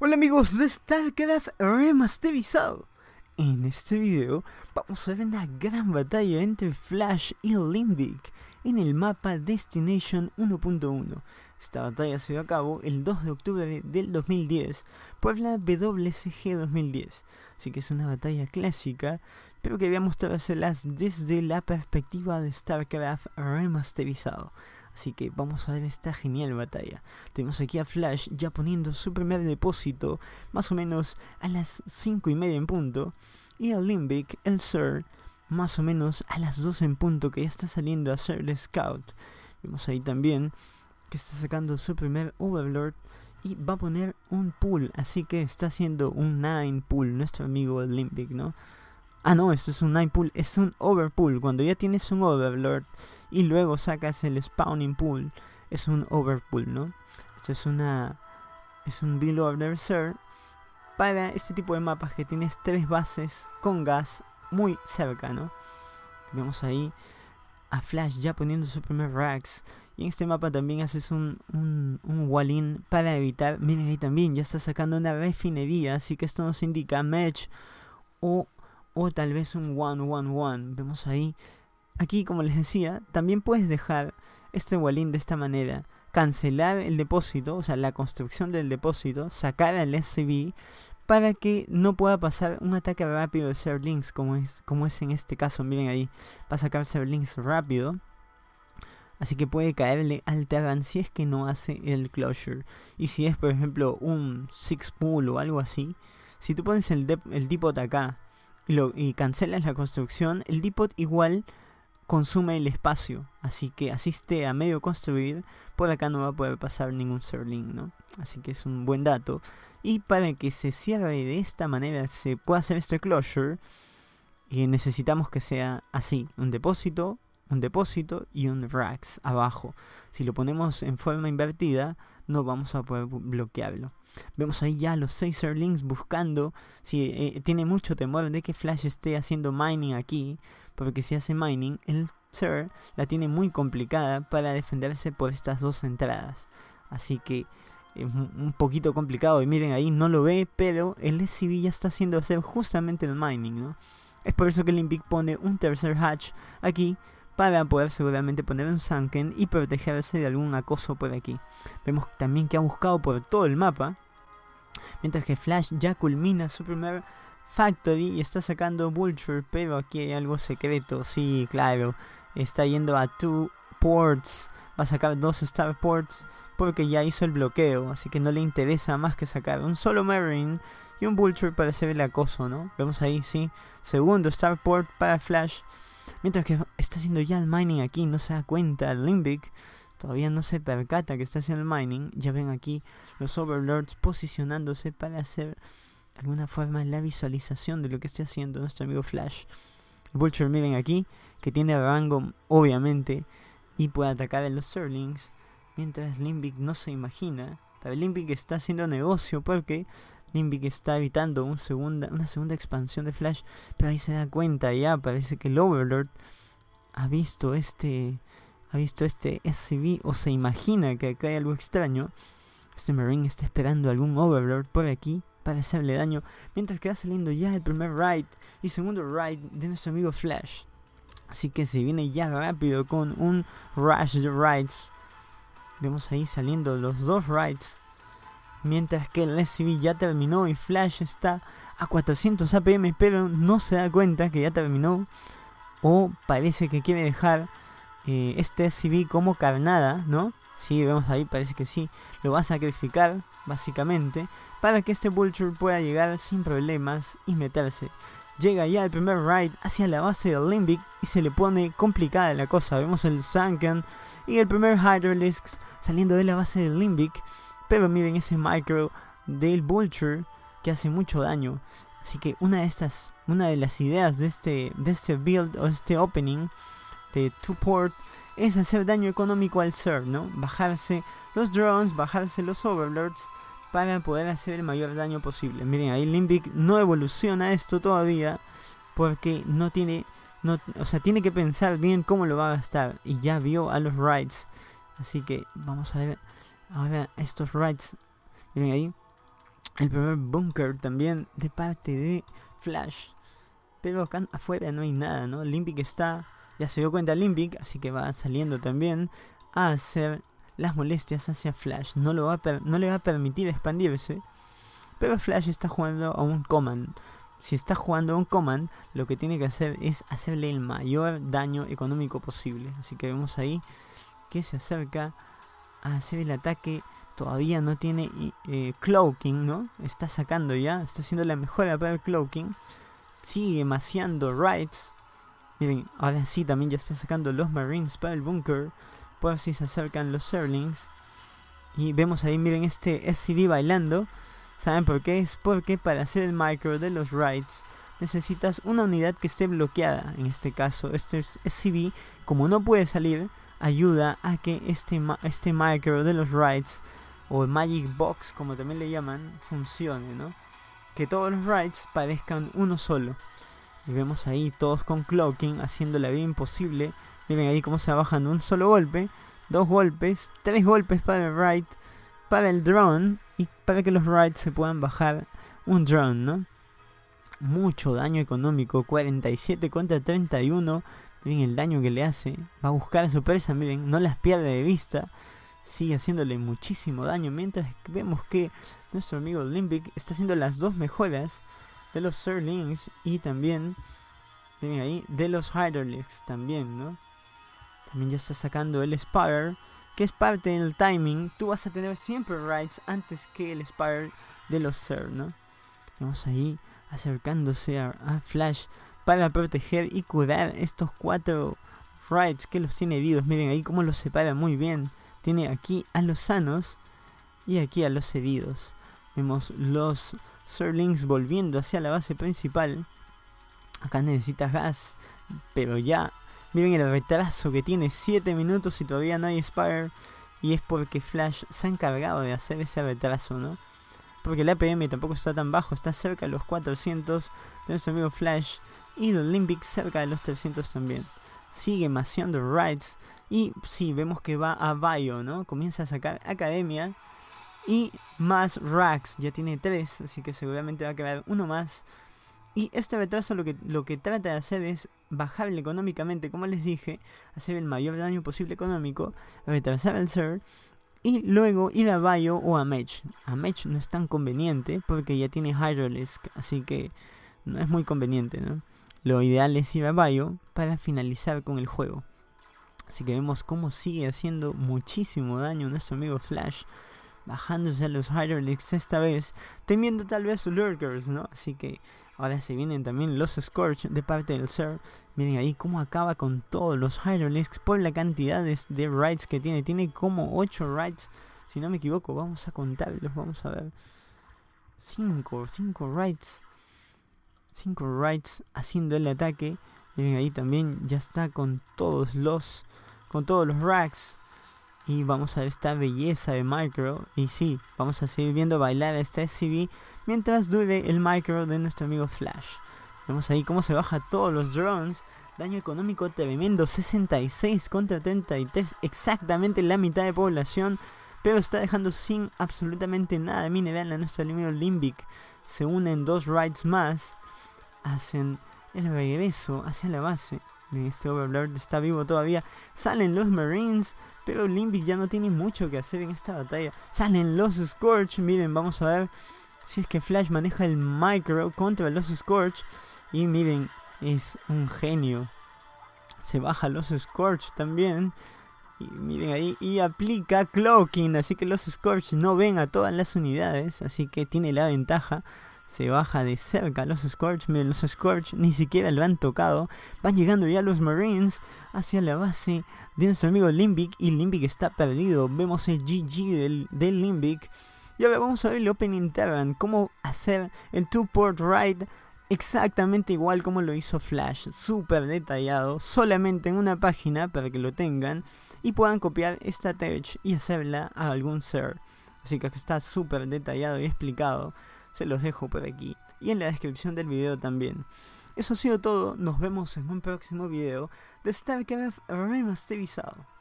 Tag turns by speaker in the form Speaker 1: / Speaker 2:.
Speaker 1: Hola amigos de StarCraft Remasterizado. En este video vamos a ver una gran batalla entre Flash y Limbic en el mapa Destination 1.1. Esta batalla se dio a cabo el 2 de octubre del 2010 por la WCG 2010, así que es una batalla clásica, pero quería mostrárselas desde la perspectiva de StarCraft Remasterizado. Así que vamos a ver esta genial batalla. Tenemos aquí a Flash ya poniendo su primer depósito, más o menos a las 5 y media en punto. Y a Limbic, el Sir, más o menos a las 2 en punto, que ya está saliendo a hacer el Scout. Vemos ahí también que está sacando su primer Overlord y va a poner un pull, así que está haciendo un 9 pull, nuestro amigo Limbic, ¿no? Ah, no, esto es un 9 pull, es un overpull. Cuando ya tienes un overlord y luego sacas el spawning pool, es un overpull, ¿no? Esto es una. Es un order sir para este tipo de mapas que tienes tres bases con gas muy cerca, ¿no? Vemos ahí a Flash ya poniendo su primer racks. Y en este mapa también haces un, un, un wall-in para evitar. Miren ahí también, ya está sacando una refinería. Así que esto nos indica match o o tal vez un 1-1-1. Vemos ahí. Aquí, como les decía, también puedes dejar este wallin de esta manera. Cancelar el depósito, o sea, la construcción del depósito, sacar al SCV para que no pueda pasar un ataque rápido de Serlinks como es, como es en este caso. Miren ahí, va a sacar Serlinks rápido. Así que puede caerle al Terran si es que no hace el closure. Y si es, por ejemplo, un six pool o algo así, si tú pones el, el tipo de acá y, cancelas la construcción, el depot igual consume el espacio. Así que asiste a medio construir, por acá no va a poder pasar ningún serling, ¿no? Así que es un buen dato. Y para que se cierre de esta manera, se pueda hacer este closure, y necesitamos que sea así, un depósito, un depósito y un racks abajo. Si lo ponemos en forma invertida, no vamos a poder bloquearlo. Vemos ahí ya los 6 Serlings buscando. Si eh, tiene mucho temor de que Flash esté haciendo mining aquí. Porque si hace mining, el Sir la tiene muy complicada para defenderse por estas dos entradas. Así que es un poquito complicado. Y miren ahí, no lo ve, pero el SCV ya está haciendo hacer justamente el mining, ¿no? Es por eso que Limbic pone un tercer hatch aquí para poder seguramente poner un sunken y protegerse de algún acoso por aquí. Vemos también que ha buscado por todo el mapa, mientras que Flash ya culmina su primer factory y está sacando Vulture, pero aquí hay algo secreto, sí, claro, está yendo a two ports, va a sacar dos starports porque ya hizo el bloqueo, así que no le interesa más que sacar un solo Marine y un Vulture para hacer el acoso, ¿no? Vemos ahí, sí, segundo starport para Flash Mientras que está haciendo ya el mining aquí, no se da cuenta Limbic. Todavía no se percata que está haciendo el mining. Ya ven aquí los overlords posicionándose para hacer alguna forma la visualización de lo que está haciendo nuestro amigo Flash. Vulture, miren aquí, que tiene rango, obviamente, y puede atacar a los Serlings. Mientras Limbic no se imagina. Pero Limbic está haciendo negocio porque Limbic está evitando una segunda expansión de Flash, pero ahí se da cuenta ya, parece que el Overlord ha visto este ha visto este SCV o se imagina que acá hay algo extraño. Este Marine está esperando algún Overlord por aquí para hacerle daño, mientras que va saliendo ya el primer raid y segundo raid de nuestro amigo Flash. Así que se viene ya rápido con un rush de raids. Vemos ahí saliendo los dos raids Mientras que el SCV ya terminó y Flash está a 400 APM, pero no se da cuenta que ya terminó. O parece que quiere dejar eh, este SCV como carnada, ¿no? Sí, vemos ahí, parece que sí. Lo va a sacrificar, básicamente, para que este Vulture pueda llegar sin problemas y meterse. Llega ya el primer ride hacia la base del Limbic y se le pone complicada la cosa. Vemos el Sunken y el primer Hydralisk saliendo de la base del Limbic. Pero miren ese micro del Vulture que hace mucho daño. Así que una de estas, una de las ideas de este, de este build o este opening de two port es hacer daño económico al ser, ¿no? Bajarse los drones, bajarse los overlords para poder hacer el mayor daño posible. Miren, ahí Limbic no evoluciona esto todavía porque no tiene, no, o sea, tiene que pensar bien cómo lo va a gastar y ya vio a los rights. Así que vamos a ver Ahora estos rights, miren ahí, el primer bunker también de parte de Flash. Pero acá afuera no hay nada, ¿no? Limbic está, ya se dio cuenta Limbic, así que va saliendo también a hacer las molestias hacia Flash. No, lo va no le va a permitir expandirse. Pero Flash está jugando a un command. Si está jugando a un command, lo que tiene que hacer es hacerle el mayor daño económico posible. Así que vemos ahí que se acerca hacer el ataque. Todavía no tiene eh, cloaking, ¿no? Está sacando ya, está haciendo la mejora para el cloaking. Sigue maciando rights. Miren, ahora sí también ya está sacando los marines para el bunker. Por si se acercan los Serlings. Y vemos ahí, miren este SCV bailando. ¿Saben por qué? Es porque para hacer el micro de los rights necesitas una unidad que esté bloqueada. En este caso, este SCV, como no puede salir, ayuda a que este, este micro de los rights o Magic Box, como también le llaman, funcione, ¿no? Que todos los rights parezcan uno solo. Y vemos ahí todos con cloaking haciendo la vida imposible. Miren ahí cómo se va bajando un solo golpe, dos golpes, tres golpes para el right, para el drone y para que los rights se puedan bajar un drone, ¿no? Mucho daño económico, 47 contra 31. Miren el daño que le hace. Va a buscar a su presa, miren, no las pierde de vista. Sigue haciéndole muchísimo daño. Mientras vemos que nuestro amigo Limbic está haciendo las dos mejoras de los Sirlings y también, miren ahí, de los Hydraulics también, ¿no? También ya está sacando el Spire, que es parte del timing. Tú vas a tener siempre rights antes que el Spire de los Sir, ¿no? Vamos ahí acercándose a Flash para proteger y curar estos cuatro rights que los tiene heridos. Miren ahí cómo los separa muy bien. Tiene aquí a los sanos y aquí a los heridos. Vemos los Serlings volviendo hacia la base principal. Acá necesita gas, pero ya. Miren el retraso que tiene, 7 minutos y todavía no hay Spire. Y es porque Flash se ha encargado de hacer ese retraso, ¿no? Porque el APM tampoco está tan bajo, está cerca de los 400 de nuestro amigo Flash y el Olympic cerca de los 300 también. Sigue maciando rights y sí, vemos que va a Bio, ¿no? Comienza a sacar academia y más racks, ya tiene 3, así que seguramente va a quedar uno más. Y este retraso lo que, lo que trata de hacer es bajarle económicamente, como les dije, hacer el mayor daño posible económico, retrasar el ser y luego ir a Bio o a Match. A Match no es tan conveniente porque ya tiene Hydrolisk, así que no es muy conveniente, ¿no? Lo ideal es ir a Bio para finalizar con el juego. Así que vemos cómo sigue haciendo muchísimo daño nuestro amigo Flash. Bajándose a los Hydraulics esta vez. Temiendo tal vez Lurkers, ¿no? Así que ahora se vienen también los Scorch de parte del Ser. Miren ahí cómo acaba con todos los Hydraulics por la cantidad de, de rides que tiene. Tiene como 8 rides. Si no me equivoco, vamos a contarlos. Vamos a ver. 5, 5 rides 5 rights haciendo el ataque. Miren ahí también ya está con todos los con todos los racks. Y vamos a ver esta belleza de micro. Y sí, vamos a seguir viendo bailar a esta SCV mientras dure el micro de nuestro amigo Flash. Vemos ahí cómo se baja todos los drones. Daño económico tremendo, 66 contra 33, exactamente la mitad de población. Pero está dejando sin absolutamente nada de mineral a nuestro amigo Limbic. Se unen dos rides más hacen el regreso hacia la base. Este Overlord está vivo todavía. Salen los Marines, pero Limbic ya no tiene mucho que hacer en esta batalla. Salen los Scorch. Miren, vamos a ver si es que Flash maneja el micro contra los Scorch. Y miren, es un genio. Se baja los Scorch también. Y miren ahí, y aplica Cloaking. Así que los Scorch no ven a todas las unidades. Así que tiene la ventaja se baja de cerca los Scorch. Los Scorch ni siquiera lo han tocado. Van llegando ya los Marines hacia la base de nuestro amigo Limbic. Y Limbic está perdido. Vemos el GG del, Limbic. Y ahora vamos a ver el Opening Terran. Cómo hacer el two-port ride exactamente igual como lo hizo Flash. Súper detallado. Solamente en una página para que lo tengan. Y puedan copiar esta tech y hacerla a algún ser. Así que está súper detallado y explicado se los dejo por aquí y en la descripción del video también. Eso ha sido todo, nos vemos en un próximo video de StarCraft Remasterizado.